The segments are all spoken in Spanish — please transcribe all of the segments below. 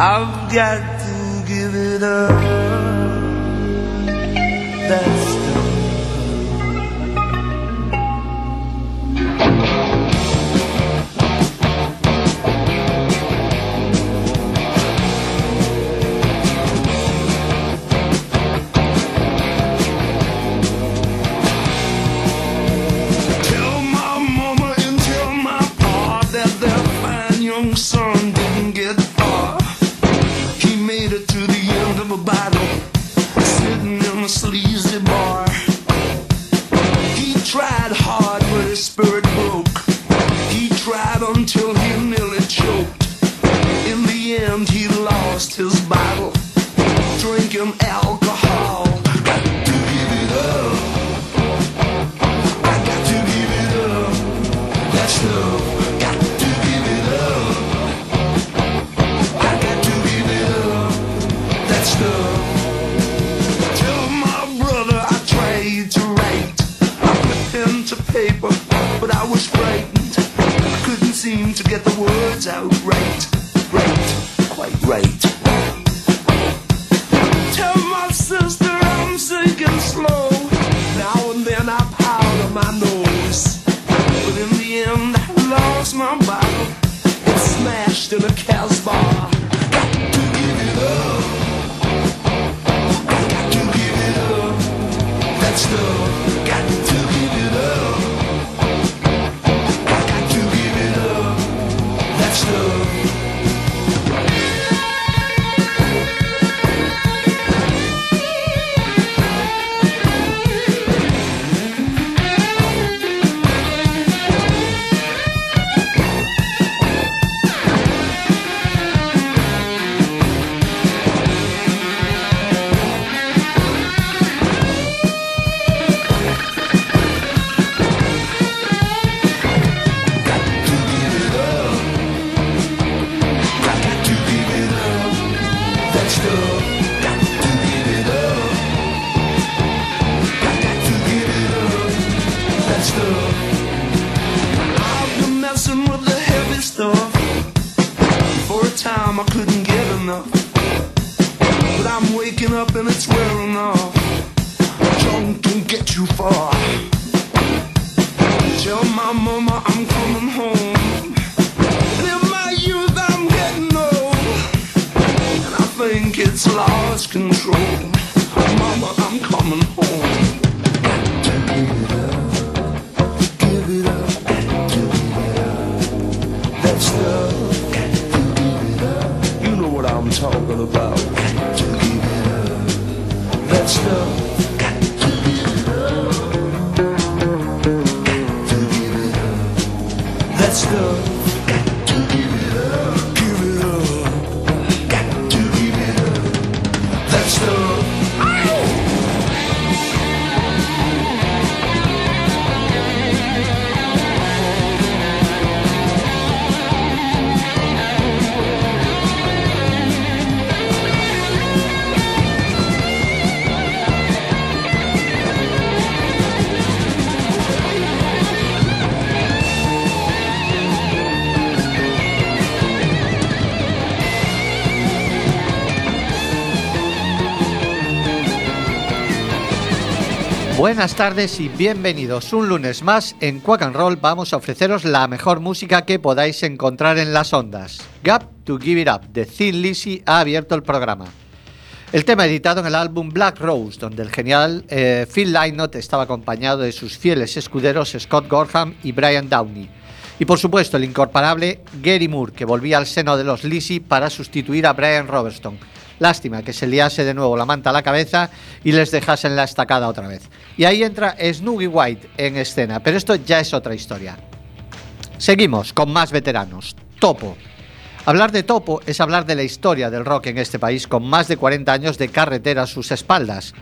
I've got to give it up. That's Buenas tardes y bienvenidos un lunes más en Quack and Roll. Vamos a ofreceros la mejor música que podáis encontrar en las ondas. Gap to Give It Up de Thin Lizzy ha abierto el programa. El tema editado en el álbum Black Rose, donde el genial eh, Phil Lynott estaba acompañado de sus fieles escuderos Scott Gorham y Brian Downey. Y por supuesto el incorporable Gary Moore, que volvía al seno de los Lizzy para sustituir a Brian Robertson Lástima que se liase de nuevo la manta a la cabeza y les dejasen la estacada otra vez. Y ahí entra Snoogie White en escena, pero esto ya es otra historia. Seguimos con más veteranos. Topo. Hablar de Topo es hablar de la historia del rock en este país con más de 40 años de carretera a sus espaldas.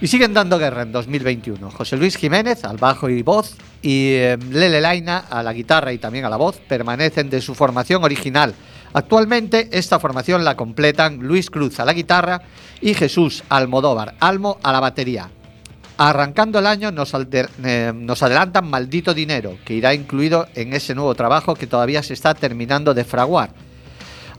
Y siguen dando guerra en 2021. José Luis Jiménez al bajo y voz y eh, Lele Laina a la guitarra y también a la voz permanecen de su formación original. Actualmente esta formación la completan Luis Cruz a la guitarra y Jesús Almodóvar Almo a la batería. Arrancando el año eh, nos adelantan Maldito Dinero, que irá incluido en ese nuevo trabajo que todavía se está terminando de fraguar.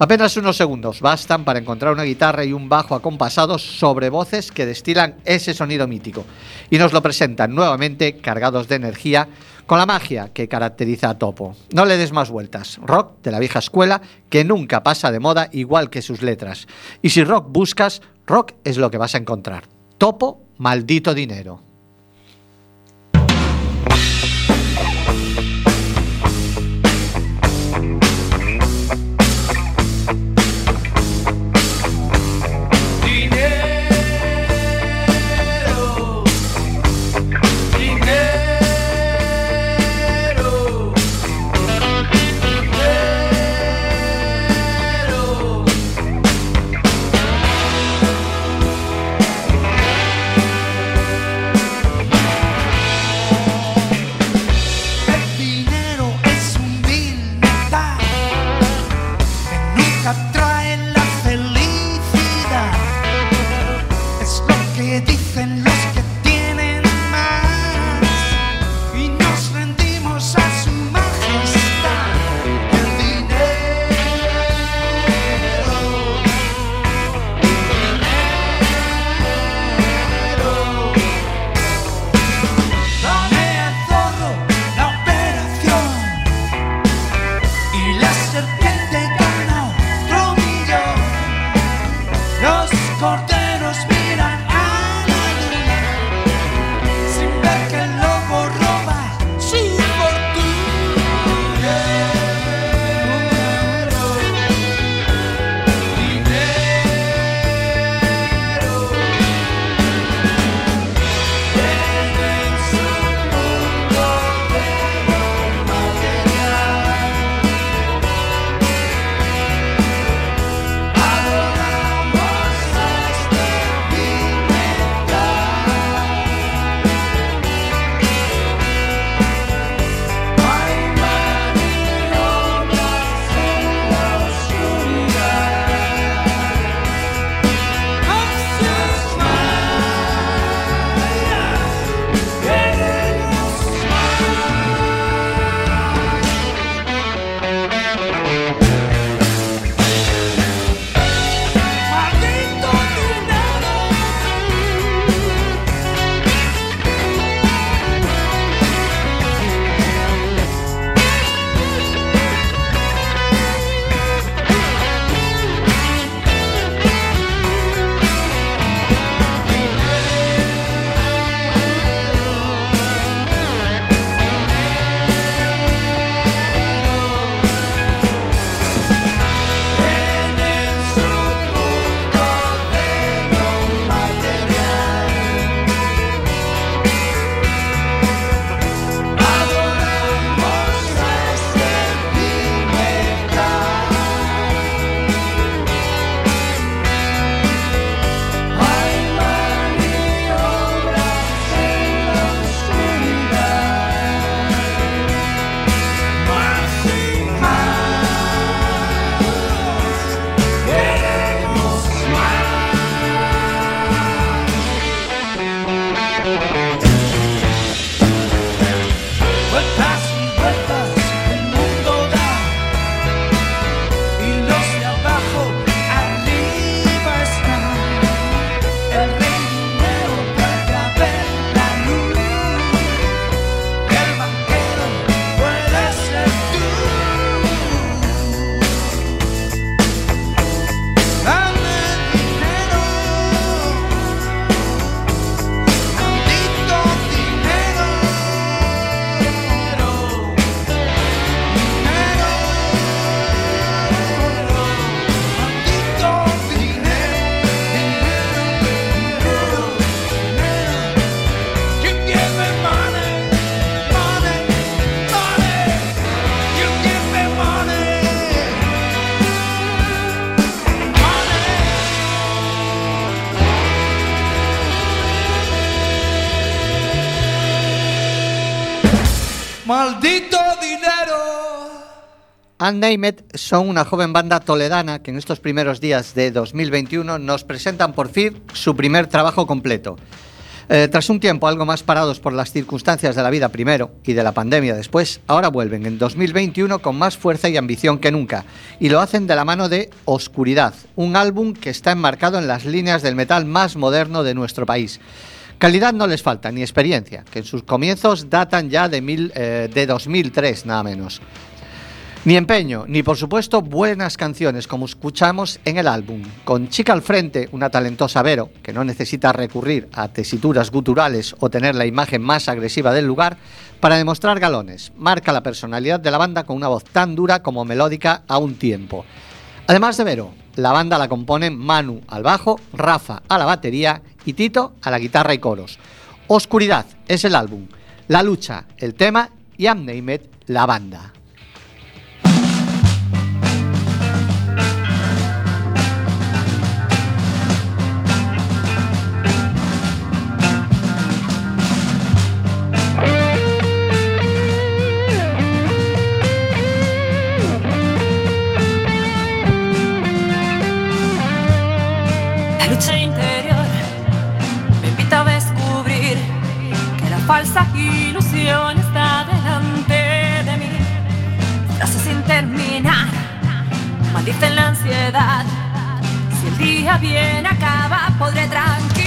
Apenas unos segundos bastan para encontrar una guitarra y un bajo acompasados sobre voces que destilan ese sonido mítico y nos lo presentan nuevamente cargados de energía con la magia que caracteriza a Topo. No le des más vueltas. Rock de la vieja escuela que nunca pasa de moda igual que sus letras. Y si rock buscas, rock es lo que vas a encontrar. Topo, maldito dinero. Maldito dinero. Unnamed son una joven banda toledana que en estos primeros días de 2021 nos presentan por fin su primer trabajo completo. Eh, tras un tiempo algo más parados por las circunstancias de la vida primero y de la pandemia después, ahora vuelven en 2021 con más fuerza y ambición que nunca. Y lo hacen de la mano de Oscuridad, un álbum que está enmarcado en las líneas del metal más moderno de nuestro país. Calidad no les falta, ni experiencia, que en sus comienzos datan ya de, mil, eh, de 2003, nada menos. Ni empeño, ni por supuesto buenas canciones como escuchamos en el álbum. Con Chica al frente, una talentosa Vero, que no necesita recurrir a tesituras guturales o tener la imagen más agresiva del lugar para demostrar galones. Marca la personalidad de la banda con una voz tan dura como melódica a un tiempo. Además de Vero, la banda la componen Manu al bajo, Rafa a la batería Tito a la guitarra y coros. Oscuridad es el álbum, La lucha, el tema y Amneimed, la banda. Falsa ilusión está delante de mí. Frases sin terminar, maldicen la ansiedad. Si el día bien acaba, podré tranquilo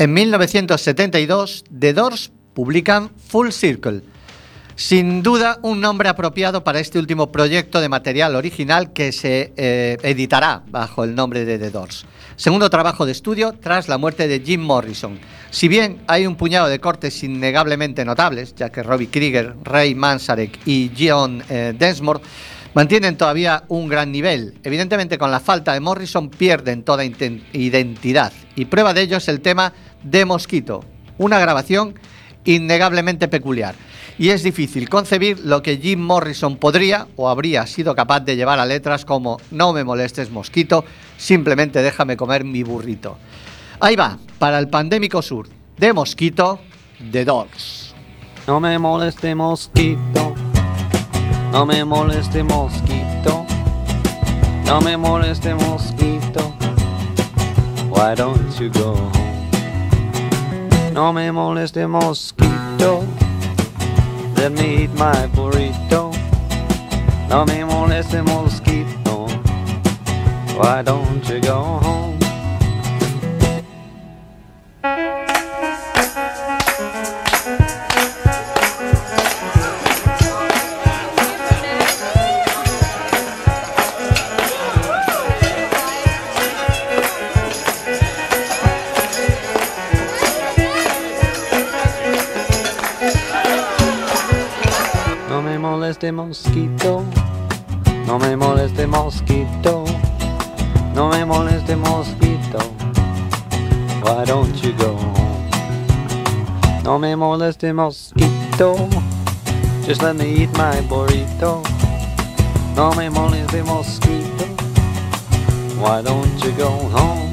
En 1972, The Doors publican Full Circle. Sin duda, un nombre apropiado para este último proyecto de material original que se eh, editará bajo el nombre de The Doors. Segundo trabajo de estudio tras la muerte de Jim Morrison. Si bien hay un puñado de cortes innegablemente notables, ya que Robbie Krieger, Ray Manzarek y John eh, Densmore mantienen todavía un gran nivel. Evidentemente, con la falta de Morrison pierden toda identidad. Y prueba de ello es el tema de Mosquito, una grabación innegablemente peculiar. Y es difícil concebir lo que Jim Morrison podría o habría sido capaz de llevar a letras como No me molestes mosquito, simplemente déjame comer mi burrito. Ahí va, para el pandémico sur de Mosquito, The Doors. No me moleste mosquito, no me moleste mosquito, no me moleste mosquito. Why don't you go home? No me moleste mosquito, let me eat my burrito. No me moleste mosquito, why don't you go home? Moleste mosquito, no me moleste mosquito, no me moleste mosquito. Why don't you go home? No me moleste mosquito, just let me eat my burrito. No me moleste mosquito, why don't you go home?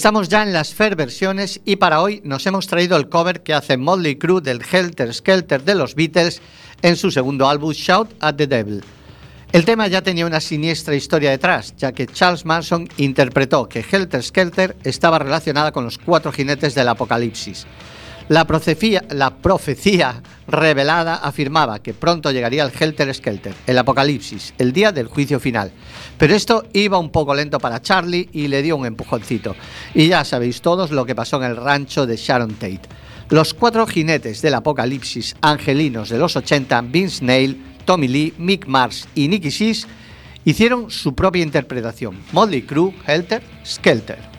Estamos ya en las Fair versiones y para hoy nos hemos traído el cover que hace Motley Crue del Helter Skelter de los Beatles en su segundo álbum Shout at the Devil. El tema ya tenía una siniestra historia detrás, ya que Charles Manson interpretó que Helter Skelter estaba relacionada con los cuatro jinetes del apocalipsis. La profecía, la profecía revelada afirmaba que pronto llegaría el Helter Skelter, el apocalipsis, el día del juicio final. Pero esto iba un poco lento para Charlie y le dio un empujoncito. Y ya sabéis todos lo que pasó en el rancho de Sharon Tate. Los cuatro jinetes del apocalipsis angelinos de los 80, Vince Neil, Tommy Lee, Mick Mars y Nicky Six, hicieron su propia interpretación. Motley Crue, Helter Skelter.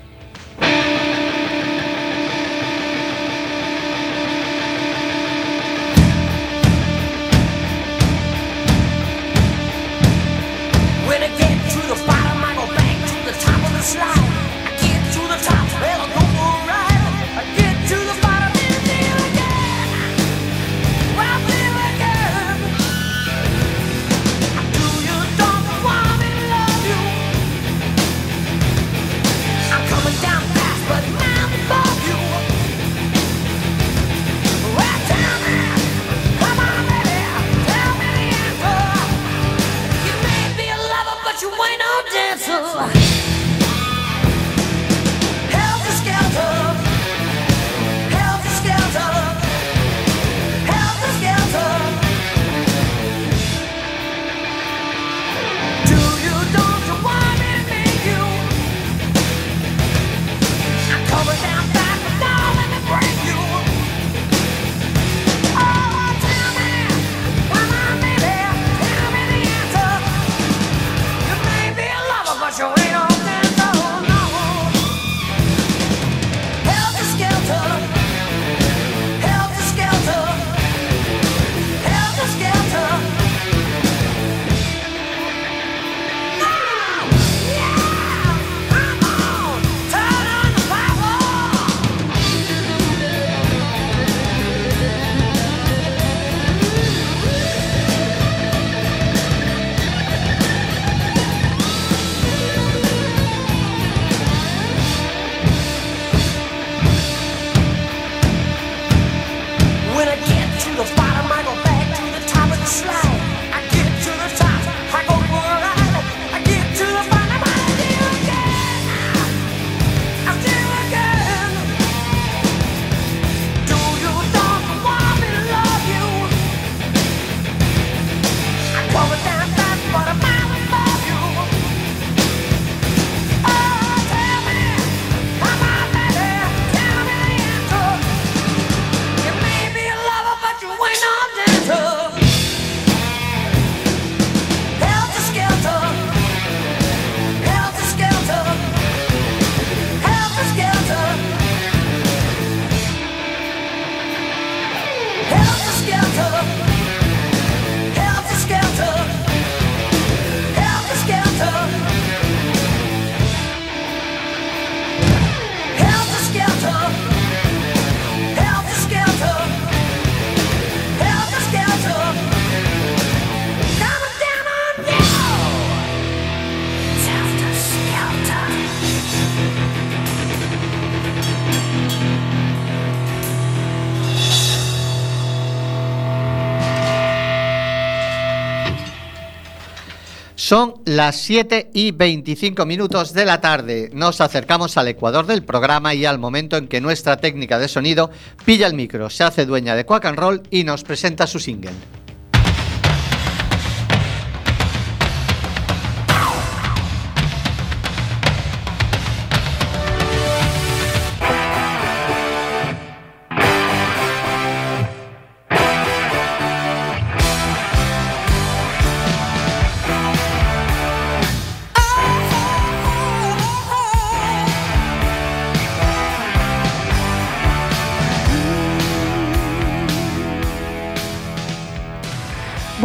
Las 7 y 25 minutos de la tarde. Nos acercamos al ecuador del programa y al momento en que nuestra técnica de sonido pilla el micro, se hace dueña de Quack and Roll y nos presenta su single.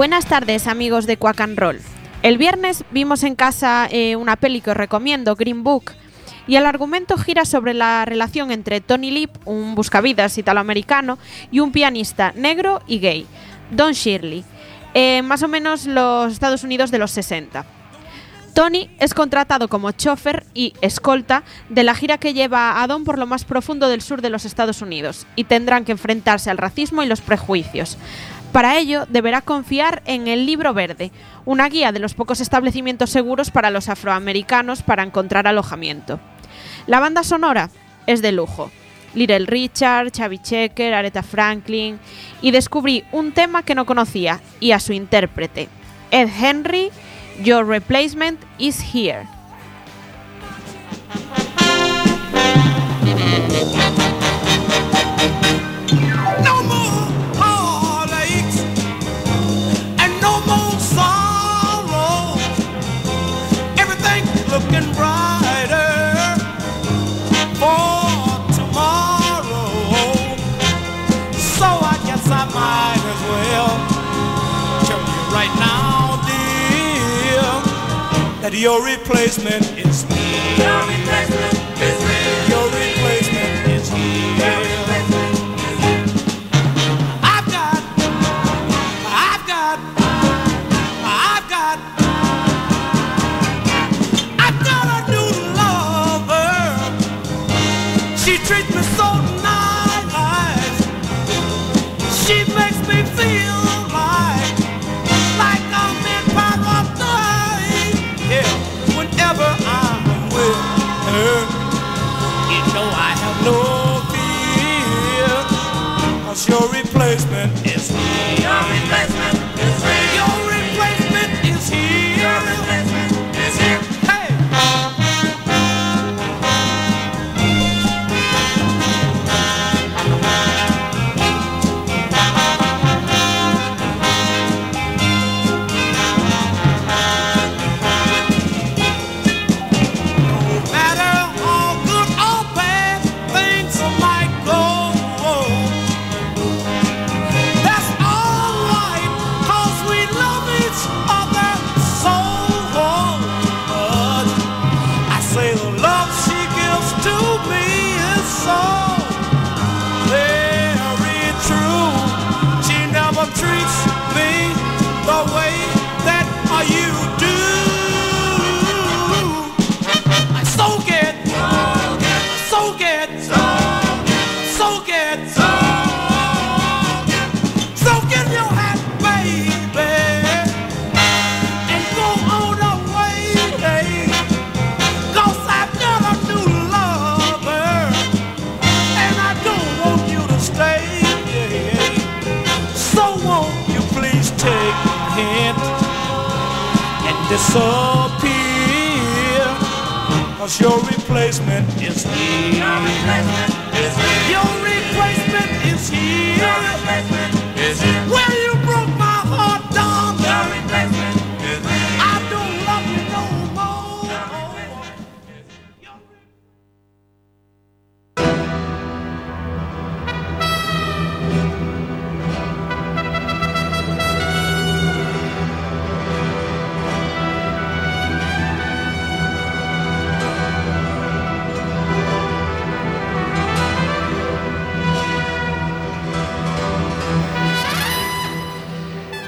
Buenas tardes amigos de Quack and Roll. El viernes vimos en casa eh, una peli que os recomiendo, Green Book, y el argumento gira sobre la relación entre Tony Lip, un buscavidas italoamericano, y un pianista negro y gay, Don Shirley, eh, más o menos los Estados Unidos de los 60. Tony es contratado como chofer y escolta de la gira que lleva a Don por lo más profundo del sur de los Estados Unidos y tendrán que enfrentarse al racismo y los prejuicios. Para ello, deberá confiar en el Libro Verde, una guía de los pocos establecimientos seguros para los afroamericanos para encontrar alojamiento. La banda sonora es de lujo. Little Richard, Chavi Checker, Aretha Franklin y descubrí un tema que no conocía y a su intérprete, Ed Henry, Your Replacement is Here. That your replacement is me. Your replacement is real. Your replacement. Is me, Your replacement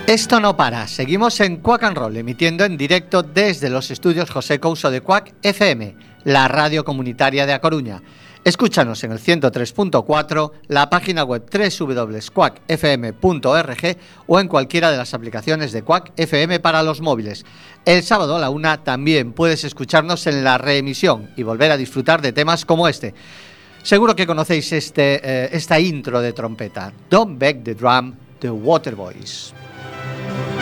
Esto no para, seguimos en Quack and Roll, emitiendo en directo desde los estudios José Couso de Quack FM, la radio comunitaria de A Coruña. Escúchanos en el 103.4, la página web www.quackfm.org o en cualquiera de las aplicaciones de Quack FM para los móviles. El sábado a la una también puedes escucharnos en la reemisión y volver a disfrutar de temas como este. Seguro que conocéis este, eh, esta intro de trompeta. Don't Beg the Drum, The Waterboys. Don't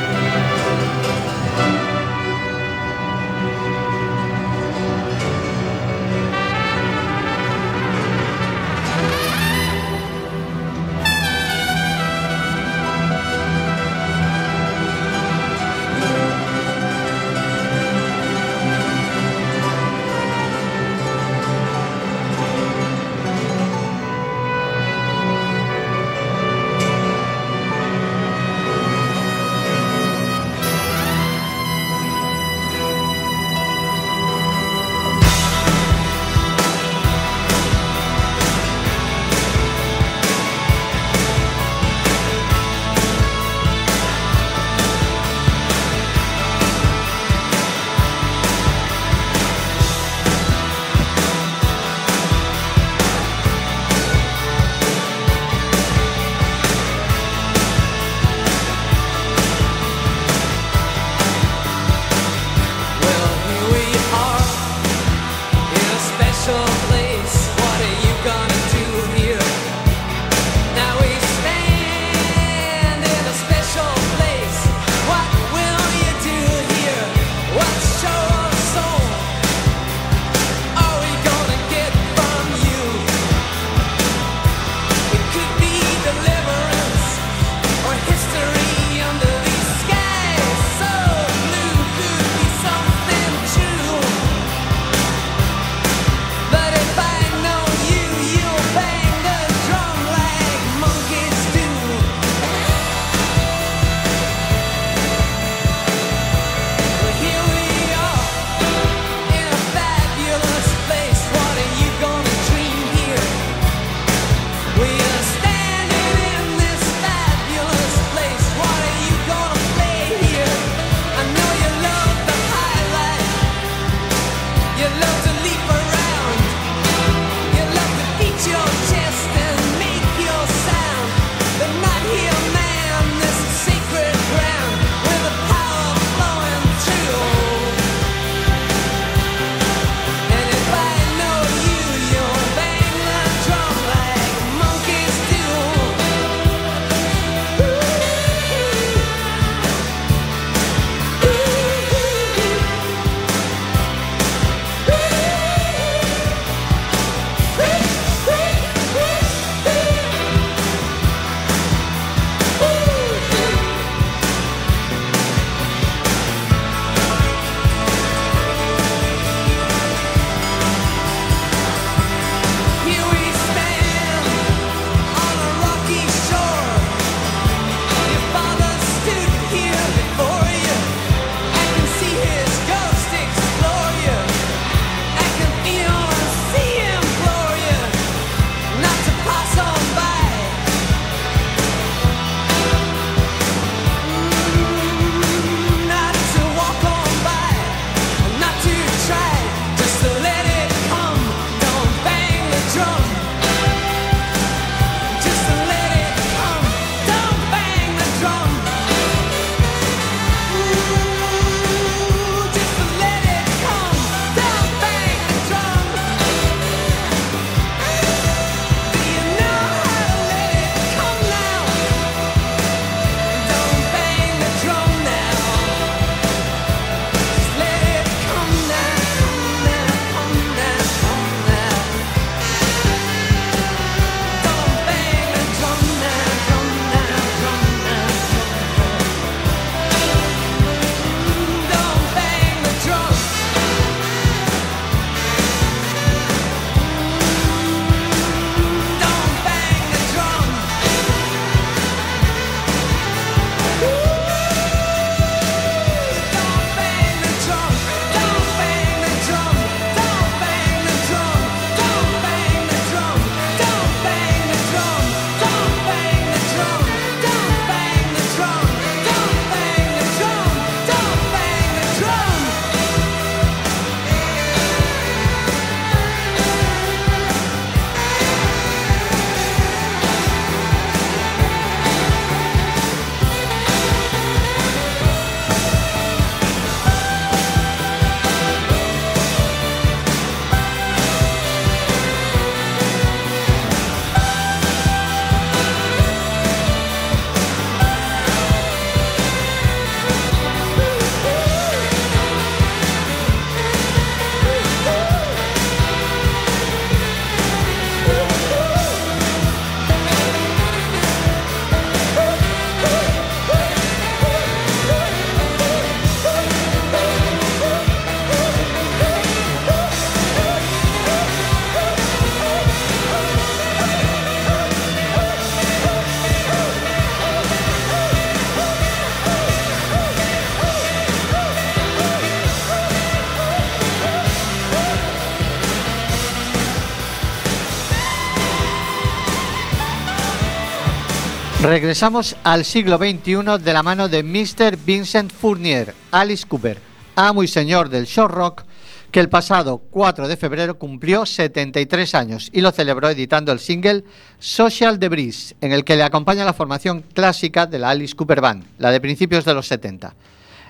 Regresamos al siglo XXI de la mano de Mr. Vincent Fournier, Alice Cooper, amo y señor del show rock, que el pasado 4 de febrero cumplió 73 años y lo celebró editando el single Social Debris, en el que le acompaña la formación clásica de la Alice Cooper Band, la de principios de los 70.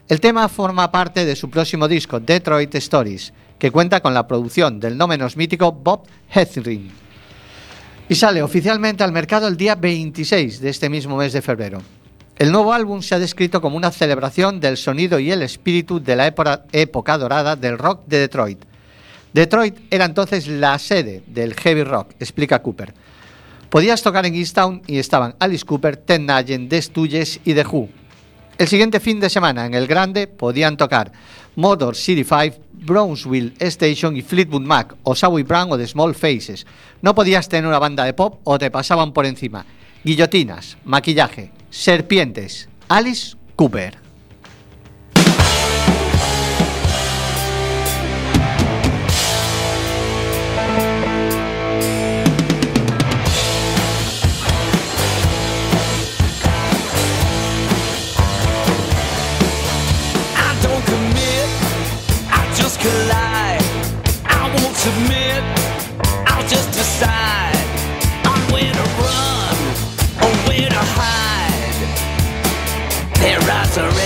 El tema forma parte de su próximo disco, Detroit Stories, que cuenta con la producción del no menos mítico Bob Hethring. Y sale oficialmente al mercado el día 26 de este mismo mes de febrero. El nuevo álbum se ha descrito como una celebración del sonido y el espíritu de la época, dorada del rock de Detroit. Detroit era entonces la sede del heavy rock, explica Cooper. Podías tocar en Easttown y estaban Alice Cooper, Ted Nugent, The Stooges y The Who. El siguiente fin de semana en el Grande podían tocar Motor City 5, Brownsville Station y Fleetwood Mac, o Savoy Brown o The Small Faces. No podías tener una banda de pop o te pasaban por encima. Guillotinas, maquillaje, serpientes. Alice Cooper. surrender.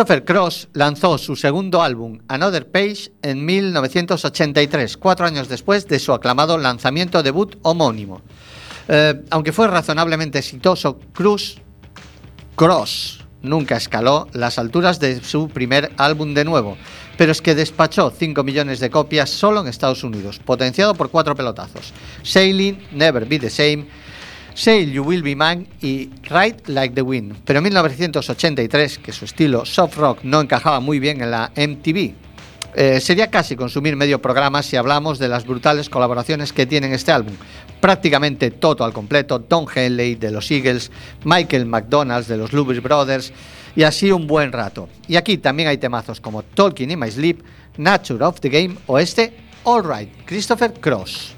Christopher Cross lanzó su segundo álbum, Another Page, en 1983, cuatro años después de su aclamado lanzamiento debut homónimo. Eh, aunque fue razonablemente exitoso, Cruz Cross nunca escaló las alturas de su primer álbum de nuevo, pero es que despachó 5 millones de copias solo en Estados Unidos, potenciado por cuatro pelotazos: Sailing, Never Be the Same, Sail You Will Be Mine y Ride Like the Wind. Pero en 1983, que su estilo soft rock no encajaba muy bien en la MTV, eh, sería casi consumir medio programa si hablamos de las brutales colaboraciones que tiene este álbum. Prácticamente todo al completo, Don Henley de los Eagles, Michael McDonald de los Blues Brothers y así un buen rato. Y aquí también hay temazos como Talking in My Sleep, Nature of the Game o este All Right, Christopher Cross.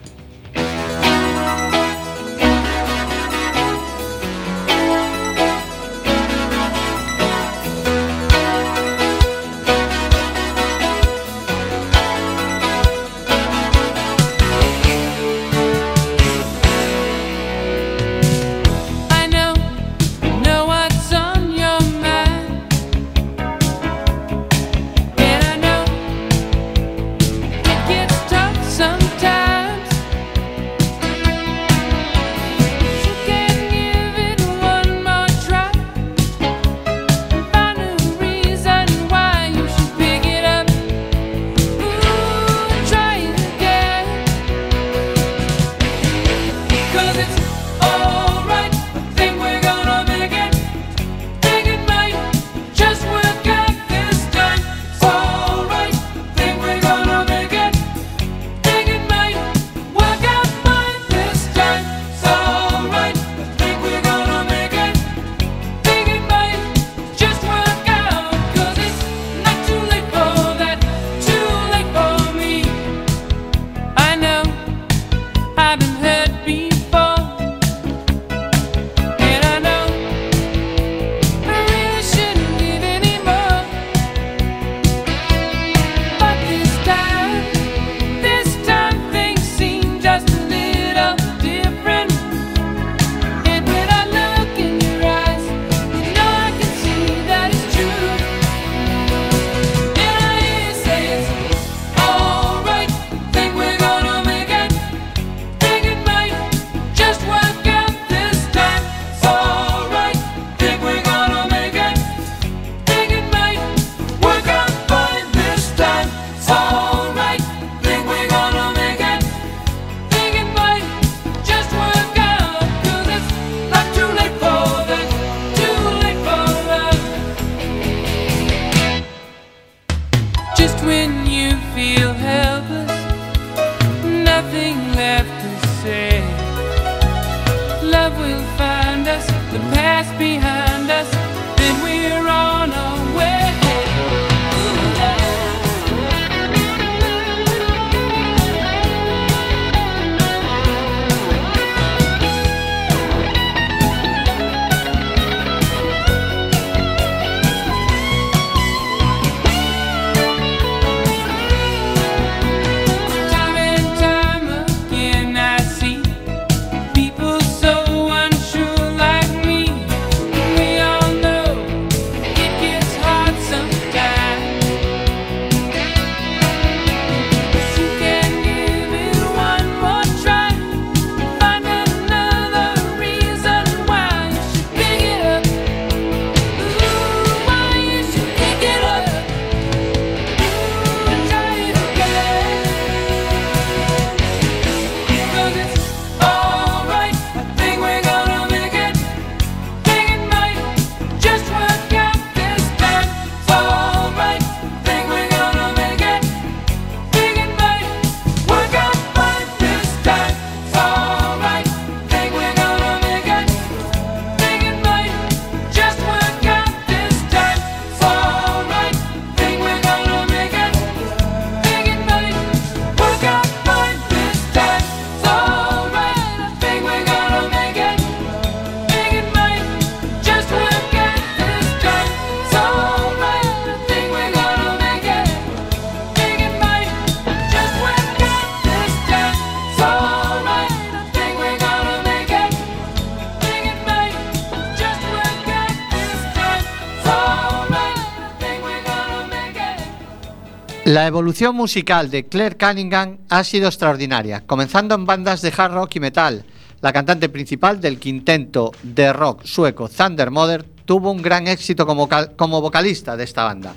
La evolución musical de Claire Cunningham ha sido extraordinaria, comenzando en bandas de hard rock y metal. La cantante principal del quinteto de rock sueco Thunder Mother tuvo un gran éxito como, cal- como vocalista de esta banda.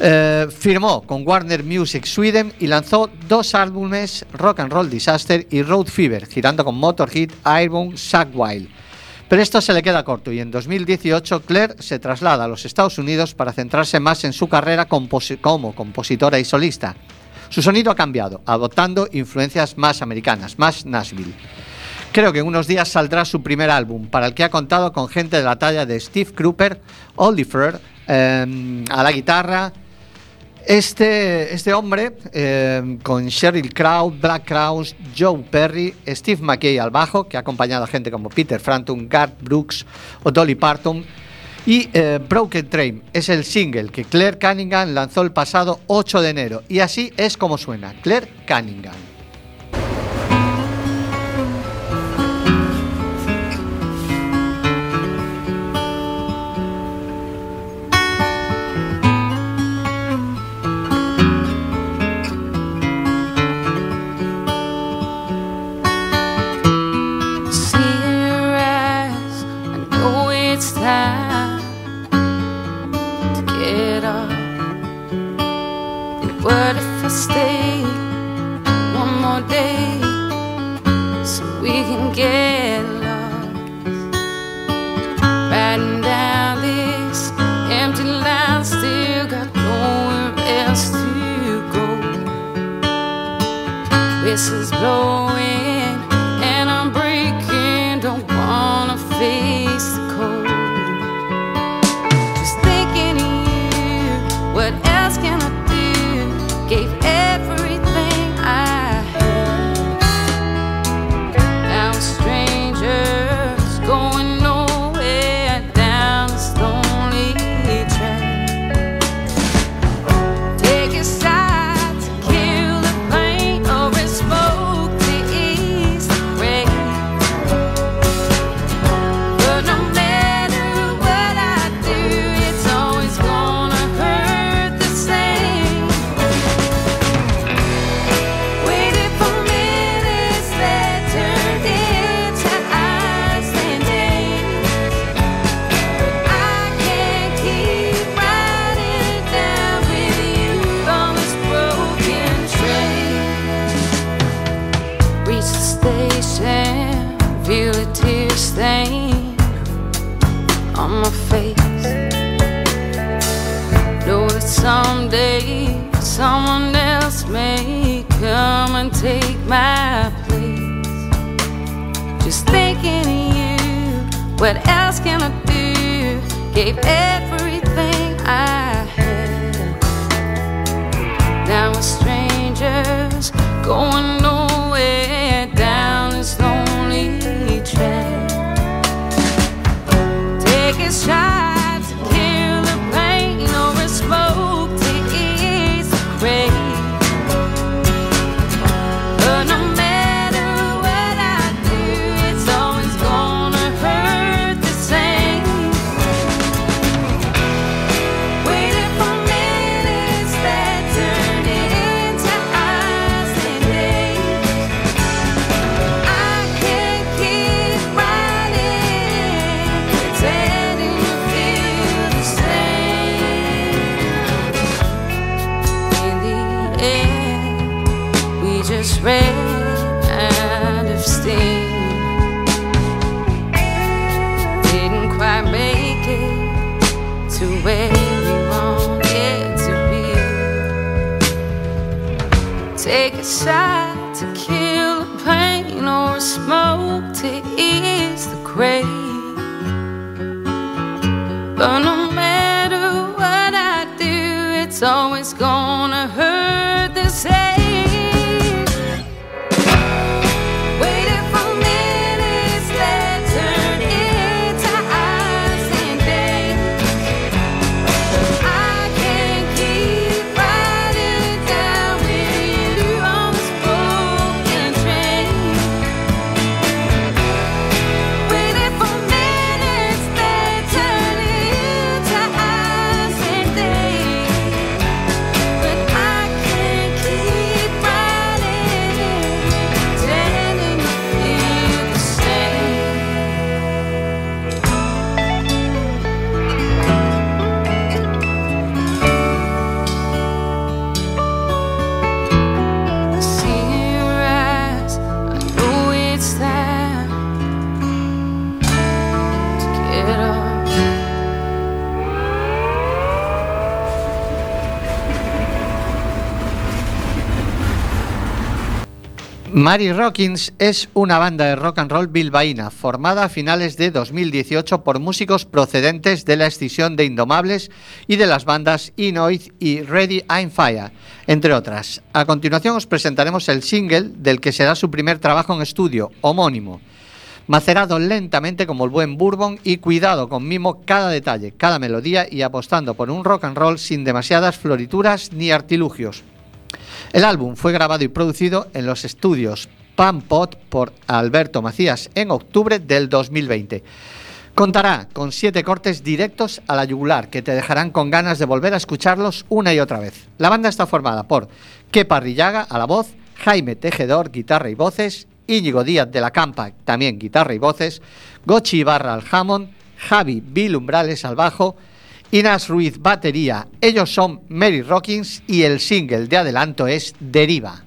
Eh, firmó con Warner Music Sweden y lanzó dos álbumes, Rock and Roll Disaster y Road Fever, girando con Motorhead, Airborne, Zack Wild. Pero esto se le queda corto y en 2018 Claire se traslada a los Estados Unidos para centrarse más en su carrera como compositora y solista. Su sonido ha cambiado, adoptando influencias más americanas, más Nashville. Creo que en unos días saldrá su primer álbum, para el que ha contado con gente de la talla de Steve Cropper, Oliver eh, a la guitarra, este, este hombre, eh, con Sheryl Crow, Black Crowes, Joe Perry, Steve McKay al bajo, que ha acompañado a gente como Peter Frampton, Garth Brooks o Dolly Parton, y eh, Broken Train es el single que Claire Cunningham lanzó el pasado 8 de enero. Y así es como suena, Claire Cunningham. so Take a shot to kill the pain or smoke to ease the crave. But no matter what I do, it's always gonna hurt Mary Rockins es una banda de rock and roll bilbaína formada a finales de 2018 por músicos procedentes de la escisión de Indomables y de las bandas Inoid y Ready I'm Fire, entre otras. A continuación os presentaremos el single del que será su primer trabajo en estudio, homónimo. Macerado lentamente como el buen bourbon y cuidado con mimo cada detalle, cada melodía y apostando por un rock and roll sin demasiadas florituras ni artilugios. El álbum fue grabado y producido en los estudios Pan Pot por Alberto Macías en octubre del 2020. Contará con siete cortes directos a la yugular que te dejarán con ganas de volver a escucharlos una y otra vez. La banda está formada por Kepa Rillaga a la voz, Jaime Tejedor, guitarra y voces, Íñigo Díaz de la Campa, también guitarra y voces, Gochi Ibarra al Hammond, Javi Bilumbrales al bajo, Inas Ruiz batería. Ellos son Mary Rockins y el single de adelanto es Deriva.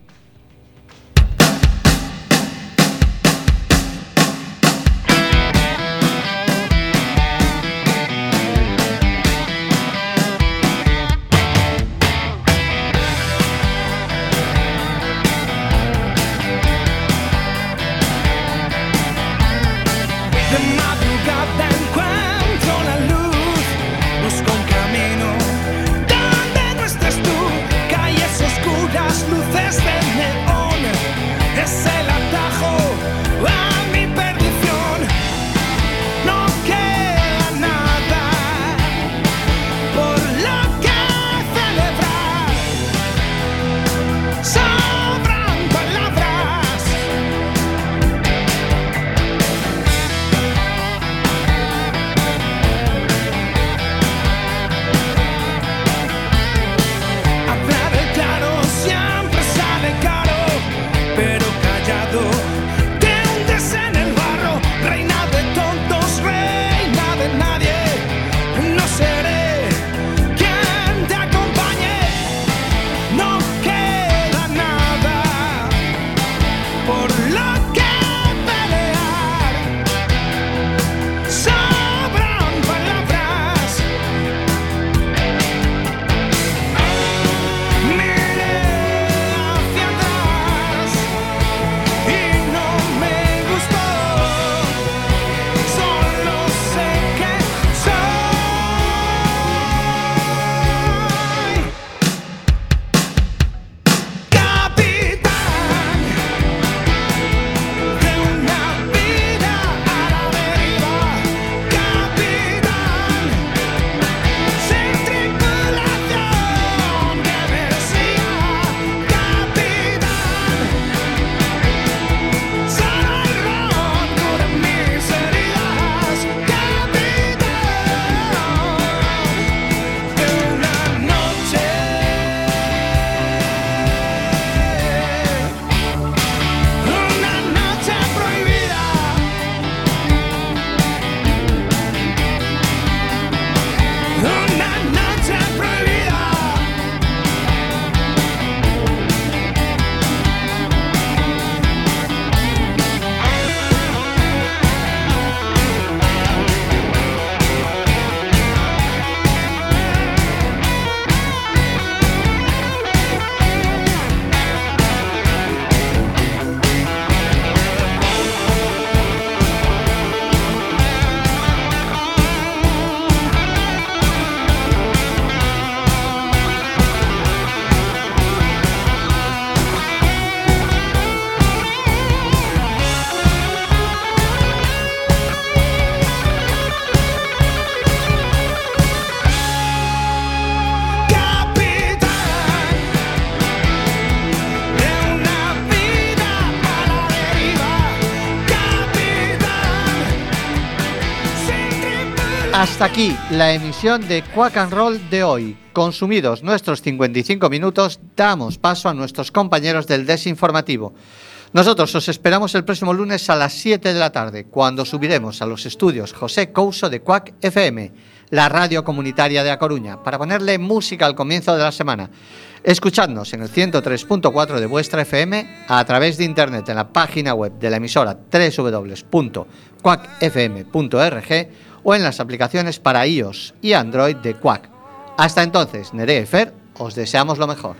Hasta aquí la emisión de Quack and Roll de hoy. Consumidos nuestros 55 minutos, damos paso a nuestros compañeros del desinformativo. Nosotros os esperamos el próximo lunes a las 7 de la tarde, cuando subiremos a los estudios José Couso de Quack FM, la radio comunitaria de A Coruña, para ponerle música al comienzo de la semana. Escuchadnos en el 103.4 de vuestra FM a través de internet en la página web de la emisora www.quackfm.org o en las aplicaciones para iOS y Android de Quack. Hasta entonces, Nerea os deseamos lo mejor.